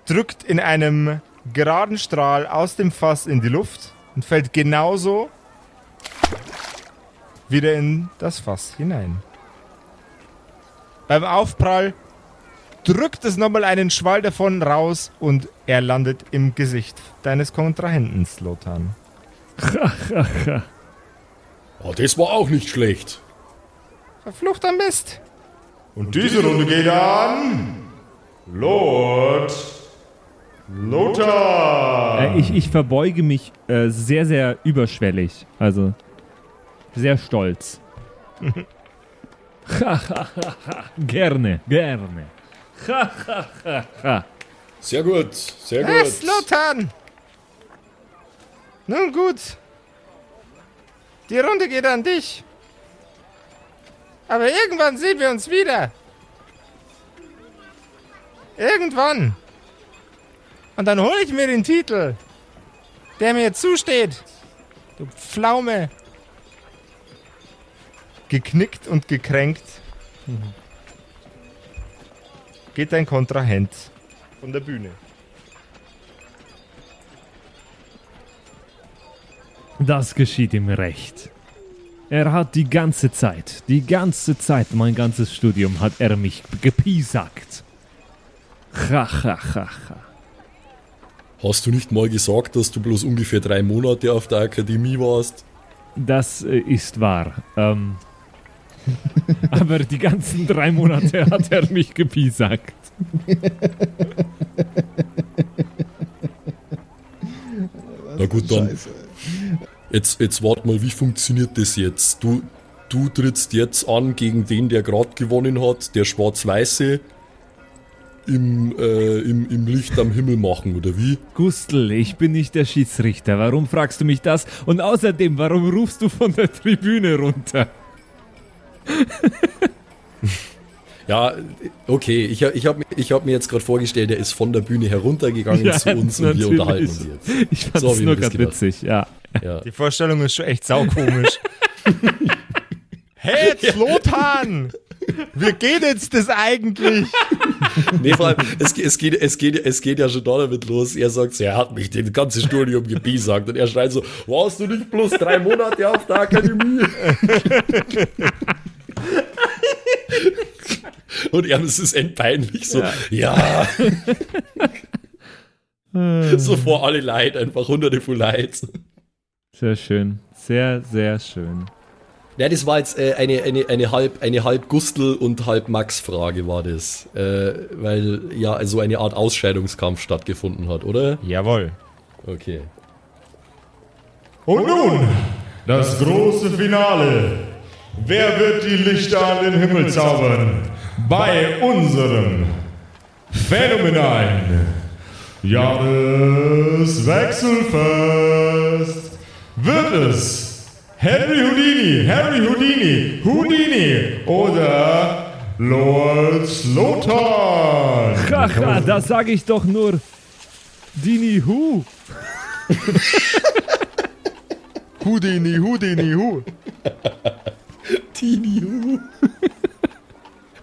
S4: drückt in einem geraden Strahl aus dem Fass in die Luft und fällt genauso wieder in das Fass hinein. Beim Aufprall drückt es nochmal einen Schwall davon raus und er landet im Gesicht deines Kontrahenten, Slotan.
S2: Oh, das war auch nicht schlecht.
S4: Verfluchter Mist.
S6: Und diese Runde geht an. Lord Lothar.
S3: Äh, ich, ich verbeuge mich äh, sehr, sehr überschwellig. Also sehr stolz. gerne, gerne.
S2: Sehr gut, sehr gut.
S4: Slotan! Nun gut. Die Runde geht an dich. Aber irgendwann sehen wir uns wieder. Irgendwann. Und dann hole ich mir den Titel, der mir zusteht. Du Pflaume. Geknickt und gekränkt. Geht dein Kontrahent von der Bühne.
S3: Das geschieht ihm recht. Er hat die ganze Zeit, die ganze Zeit, mein ganzes Studium hat er mich gepiesackt. Ha, ha, ha, ha.
S2: Hast du nicht mal gesagt, dass du bloß ungefähr drei Monate auf der Akademie warst?
S3: Das äh, ist wahr. Ähm, aber die ganzen drei Monate hat er mich gepiesackt.
S2: Na gut, dann. Jetzt, jetzt wart mal, wie funktioniert das jetzt? Du, du trittst jetzt an gegen den, der gerade gewonnen hat, der Schwarz-Weiße im, äh, im, im Licht am Himmel machen, oder wie?
S3: Gustl, ich bin nicht der Schiedsrichter. Warum fragst du mich das? Und außerdem, warum rufst du von der Tribüne runter?
S2: Ja, okay, ich, hab- ich habe ich hab mir jetzt gerade vorgestellt, er ist von der Bühne heruntergegangen
S3: Ja,
S2: zu uns und wir unterhalten uns jetzt.
S3: Ich fand
S2: So
S3: es nur gerade witzig, ja.
S2: Ja.
S4: Die Vorstellung ist schon echt saukomisch. hey, Slotan! Wir gehen jetzt das eigentlich.
S2: Nee, vor allem, es, es, geht, es, geht, es geht ja schon damit los. Er sagt so, er hat mich den ganzen Studium gebiesagt. Und er schreit so, warst du nicht bloß drei Monate auf der Akademie? Und er ist es endpeinlich so, ja. so vor alle Leid, einfach hunderte von Leid.
S3: Sehr schön. Sehr, sehr schön.
S2: Ja, das war jetzt äh, eine, eine, eine halb, eine halb Gustl und halb Max-Frage war das. Äh, weil ja so eine Art Ausscheidungskampf stattgefunden hat, oder?
S4: Jawohl.
S2: Okay.
S6: Und nun das große Finale. Wer wird die Lichter an den Himmel zaubern? Bei unserem phänomenalen Jahreswechselfest wird es Henry Houdini, Henry Houdini, Houdini oder Lord Slotan.
S3: Haha, da sage ich doch nur Dini Hu.
S4: Houdini, Houdini, Hu.
S2: Hu.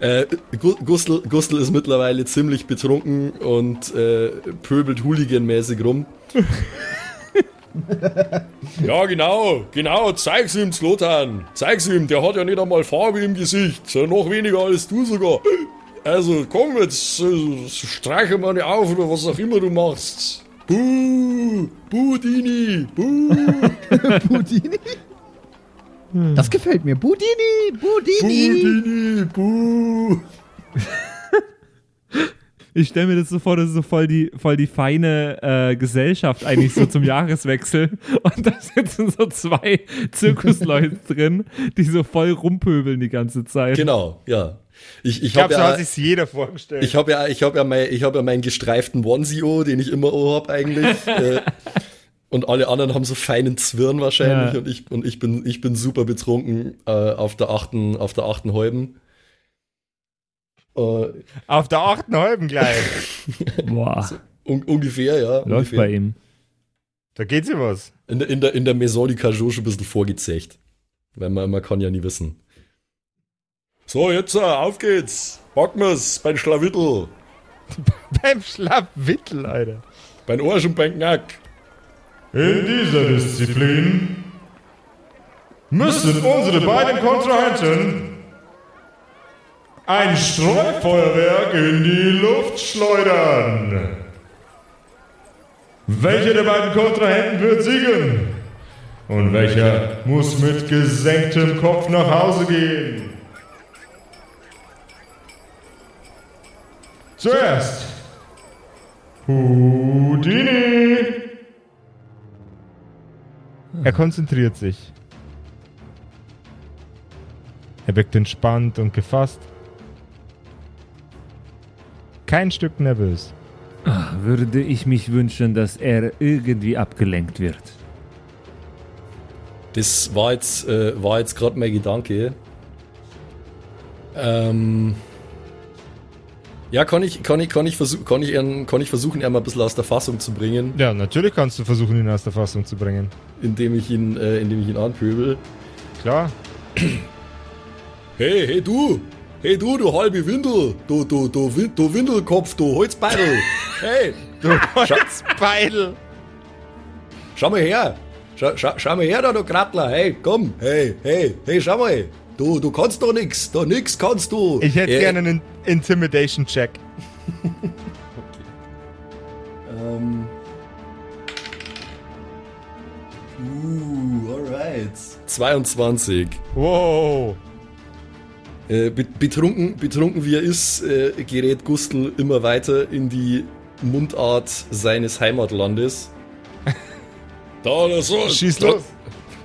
S2: äh, Gu- Gustl, Gustl ist mittlerweile ziemlich betrunken und äh, pöbelt hooliganmäßig rum. ja, genau, genau, zeig's ihm, Slotan. Zeig's ihm, der hat ja nicht einmal Farbe im Gesicht, noch weniger als du sogar. Also komm jetzt, äh, streiche mal nicht auf oder was auch immer du machst. Buh, Buh, Dini, Buh,
S7: Budini? Das gefällt mir. Budini, Budini.
S2: Dini, Buh.
S3: Ich stelle mir das so vor, das ist so voll die, voll die feine äh, Gesellschaft eigentlich so zum Jahreswechsel. Und da sitzen so zwei Zirkusleute drin, die so voll rumpöbeln die ganze Zeit.
S2: Genau, ja. Ich, ich,
S4: Ich glaube,
S2: habe
S4: so
S2: ja,
S4: hat sich jeder vorgestellt.
S2: ich hab ja, ich hab ja, mein, ich hab ja meinen gestreiften Onesie, den ich immer hab eigentlich. äh, und alle anderen haben so feinen Zwirn wahrscheinlich
S3: Ja.
S2: und ich und ich bin ich bin super betrunken äh, auf der achten auf der achten halben. Äh,
S4: Auf der achten halben gleich.
S3: Boah,
S2: un ungefähr, ja.
S3: läuft
S2: ungefähr.
S3: bei ihm.
S4: Da geht sie was.
S2: In der, in der, in der Maison du Cajot schon ein bisschen vorgezecht. Weil man, man kann ja nie wissen. So, jetzt, äh, auf geht's. Packen wir's, beim Schlawittel,
S4: Beim Schlapwittel, Alter.
S2: beim Arsch und beim Knack.
S6: In dieser Disziplin müssen unsere beiden Kontrahenten
S4: ein Streufeuerwerk in die Luft schleudern. Welcher der beiden Kontrahenten wird siegen? Und welcher muss mit gesenktem Kopf nach Hause gehen? Zuerst Houdini. Er konzentriert sich. Er wirkt entspannt und gefasst. Kein Stück nervös.
S3: Würde ich mich wünschen, dass er irgendwie abgelenkt wird.
S2: Das war jetzt, äh, war jetzt gerade mein Gedanke. Ähm. Ja, kann ich, kann ich, kann ich, versuch, kann ich, ihn, kann ich versuchen, ihn mal ein bisschen aus der Fassung zu bringen,
S4: Ja, natürlich kannst du versuchen, ihn aus der Fassung zu bringen.
S2: indem ich ihn, äh, indem ich ihn anpöbel.
S4: Klar.
S2: Hey, hey du! Hey du, du halbe Windel! Du, du, du, du Windelkopf, du Holzbeidel! hey!
S4: Du Holzbeidel.
S2: Schau mal her! Schau, schau, schau mal her da, du Krattler! Hey, komm! Hey, hey, hey, schau mal! Du, du kannst doch nix! Da nix kannst du!
S4: Ich hätte
S2: Äh,
S4: gerne einen Intimidation-Check.
S2: Ähm. Uh, alright. 22.
S4: Wow.
S2: Äh, be- betrunken, betrunken wie er ist, äh, gerät Gustl immer weiter in die Mundart seines Heimatlandes. Da, da, so,
S4: Schieß los.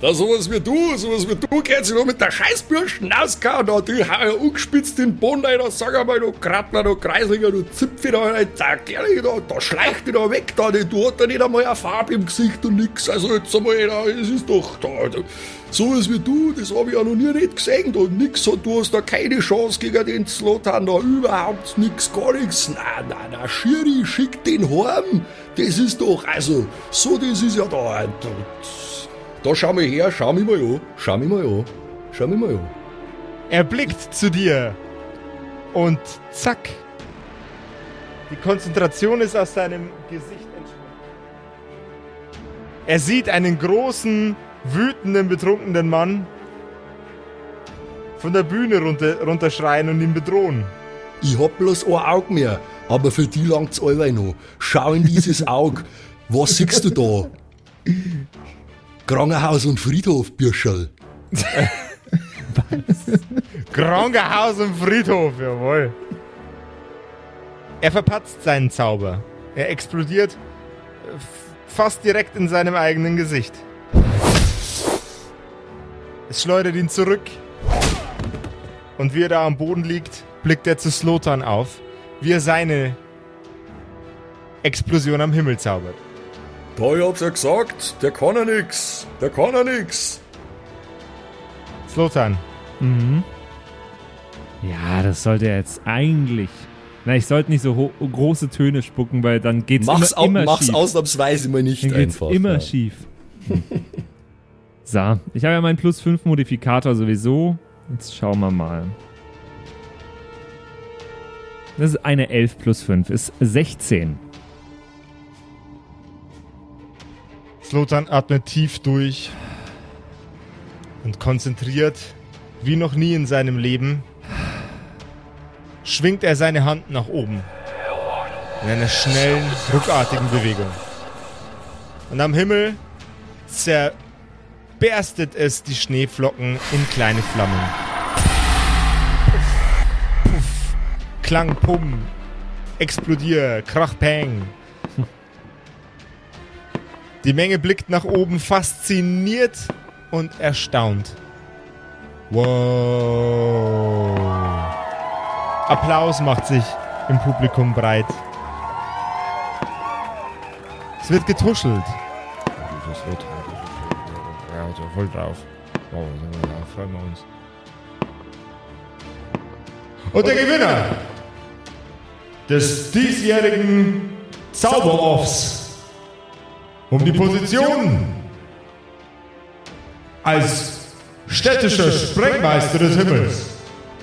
S2: Da sowas wie du, sowas wie du, sich noch mit der Scheißbürsten auskauen, da, die hau ja ungespitzt den Boden rein, da sag einmal, du Krattler, du Kreislinger, du Zipfi da rein, da, ehrlich, da, da schleicht die da weg, da, die, du hat da nicht einmal eine Farbe im Gesicht und nix, also jetzt einmal, da, es ist doch, da, da, sowas wie du, das hab ich ja noch nie nicht gesehen, da, nix, du hast da keine Chance gegen den Slotan, da, überhaupt nix, gar nix, na, na, na, Schiri, schick den heim, das ist doch, also, so, das ist ja da, da da schau mal her, schau mich mal an. Schau mich mal an. Schau mich mal an.
S4: Er blickt zu dir. Und zack. Die Konzentration ist aus seinem Gesicht entschwunden. Er sieht einen großen, wütenden, betrunkenen Mann von der Bühne runter, runterschreien und ihn bedrohen.
S2: Ich hab bloß ein Auge mehr, aber für die langt's allweil noch. Schau in dieses Auge. Was siehst du da? Krankenhaus und Friedhof, Bürscherl.
S4: Krankenhaus und Friedhof, jawohl. Er verpatzt seinen Zauber. Er explodiert äh, fast direkt in seinem eigenen Gesicht. Es schleudert ihn zurück. Und wie er da am Boden liegt, blickt er zu Slotan auf, wie er seine Explosion am Himmel zaubert.
S2: Da, ich hab's ja gesagt, der kann ja nix. Der kann ja nix.
S4: Slotan,
S3: Mhm. Ja, das sollte er jetzt eigentlich. Na, ich sollte nicht so große Töne spucken, weil dann geht's
S2: Mach's,
S3: immer, immer
S2: mach's
S3: schief.
S2: ausnahmsweise mal nicht
S3: Dann geht's
S2: einfach.
S3: immer
S2: ja.
S3: schief. so, ich habe ja meinen plus 5 Modifikator sowieso. Jetzt schauen wir mal. Das ist eine 11 plus 5, ist 16.
S4: Slotan atmet tief durch und konzentriert, wie noch nie in seinem Leben, schwingt er seine Hand nach oben. In einer schnellen, ruckartigen Bewegung. Und am Himmel zerberstet es die Schneeflocken in kleine Flammen. Puff, puff, Klang, Pum, explodier, Krach, Peng. Die Menge blickt nach oben, fasziniert und erstaunt. Wow. Applaus macht sich im Publikum breit. Es wird getuschelt. Das wird, ja, so voll drauf. Wow, da freuen wir uns. Und der Gewinner des diesjährigen Zauberoffs um die Position als städtischer Sprengmeister des Himmels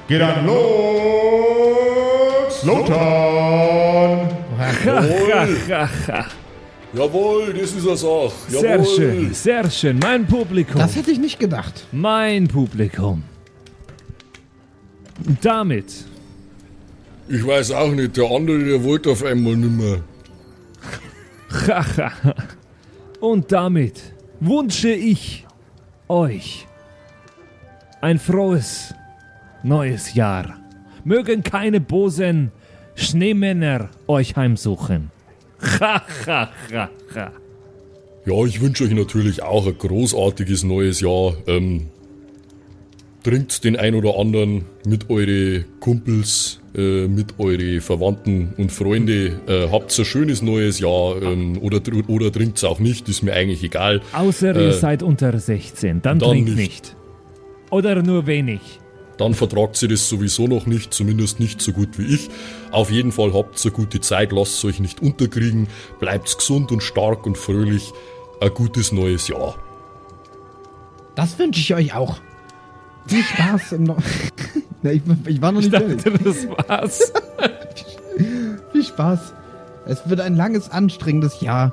S4: geht an Lux Lothar.
S2: Jawohl, das ist Sache.
S3: Sehr
S2: Jawohl.
S3: schön, sehr schön. Mein Publikum.
S7: Das hätte ich nicht gedacht.
S3: Mein Publikum. Damit
S2: Ich weiß auch nicht, der andere, der wollte auf einmal nimmer.
S3: Haha. Und damit wünsche ich euch ein frohes neues Jahr. Mögen keine bosen Schneemänner euch heimsuchen. Ha, ha, ha, ha.
S2: Ja, ich wünsche euch natürlich auch ein großartiges neues Jahr. Ähm, trinkt den ein oder anderen mit eure Kumpels, äh, mit eure Verwandten und Freunde. Äh, habt ein schönes neues Jahr ähm, oder, oder trinkt es auch nicht, ist mir eigentlich egal.
S3: Außer
S2: Äh,
S3: ihr seid unter 16, dann,
S2: dann
S3: trinkt
S2: nicht.
S3: nicht. Oder nur wenig.
S2: Dann vertragt sie das sowieso noch nicht, zumindest nicht so gut wie ich. Auf jeden Fall habt eine gute Zeit, lasst euch nicht unterkriegen, bleibt gesund und stark und fröhlich. Ein gutes neues Jahr.
S1: Das wünsche ich euch auch. Viel Spaß im no Na, ich, ich war noch
S3: Ich
S1: nicht fertig.
S3: dachte, das war's.
S1: Viel Spaß. Es wird ein langes, anstrengendes Jahr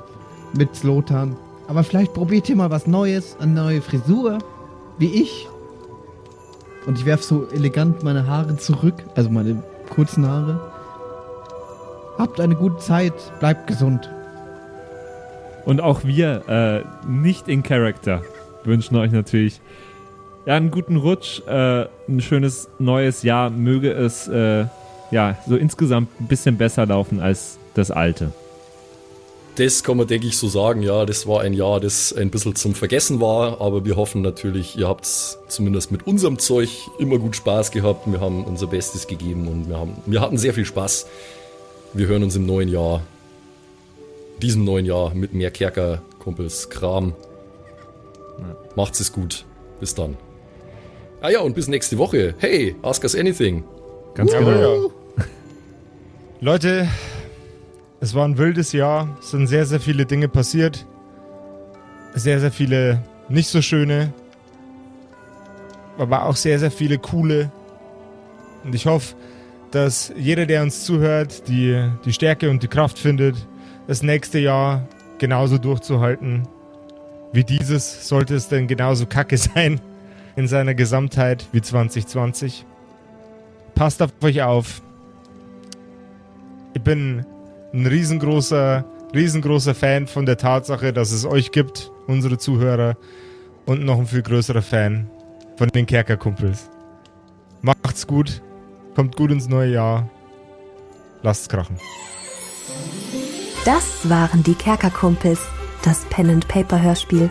S1: mit Slotan. Aber vielleicht probiert ihr mal was Neues, eine neue Frisur, wie ich. Und ich werf so elegant meine Haare zurück, also meine kurzen Haare. Habt eine gute Zeit, bleibt gesund.
S3: Und auch wir, äh, nicht in Character, wünschen euch natürlich ja, einen guten Rutsch, äh, ein schönes neues Jahr. Möge es äh, ja so insgesamt ein bisschen besser laufen als das alte.
S2: Das kann man, denke ich, so sagen. Ja, das war ein Jahr, das ein bisschen zum Vergessen war. Aber wir hoffen natürlich, ihr habt zumindest mit unserem Zeug immer gut Spaß gehabt. Wir haben unser Bestes gegeben und wir, haben, wir hatten sehr viel Spaß. Wir hören uns im neuen Jahr, diesem neuen Jahr mit mehr Kerker, Kumpels, Kram. Macht's es gut. Bis dann. Ah ja, und bis nächste Woche. Hey, ask us anything.
S3: Ganz
S7: Aber
S3: genau.
S7: Leute, es war ein wildes Jahr. Es sind sehr, sehr viele Dinge passiert. Sehr, sehr viele nicht so schöne. Aber auch sehr, sehr viele coole. Und ich hoffe, dass jeder, der uns zuhört, die, die Stärke und die Kraft findet, das nächste Jahr genauso durchzuhalten. Wie dieses sollte es denn genauso kacke sein in seiner Gesamtheit wie 2020. Passt auf euch auf. Ich bin ein riesengroßer, riesengroßer Fan von der Tatsache, dass es euch gibt, unsere Zuhörer, und noch ein viel größerer Fan von den Kerkerkumpels. Macht's gut, kommt gut ins neue Jahr, lasst's krachen.
S5: Das waren die Kerkerkumpels, das Pen and Paper Hörspiel.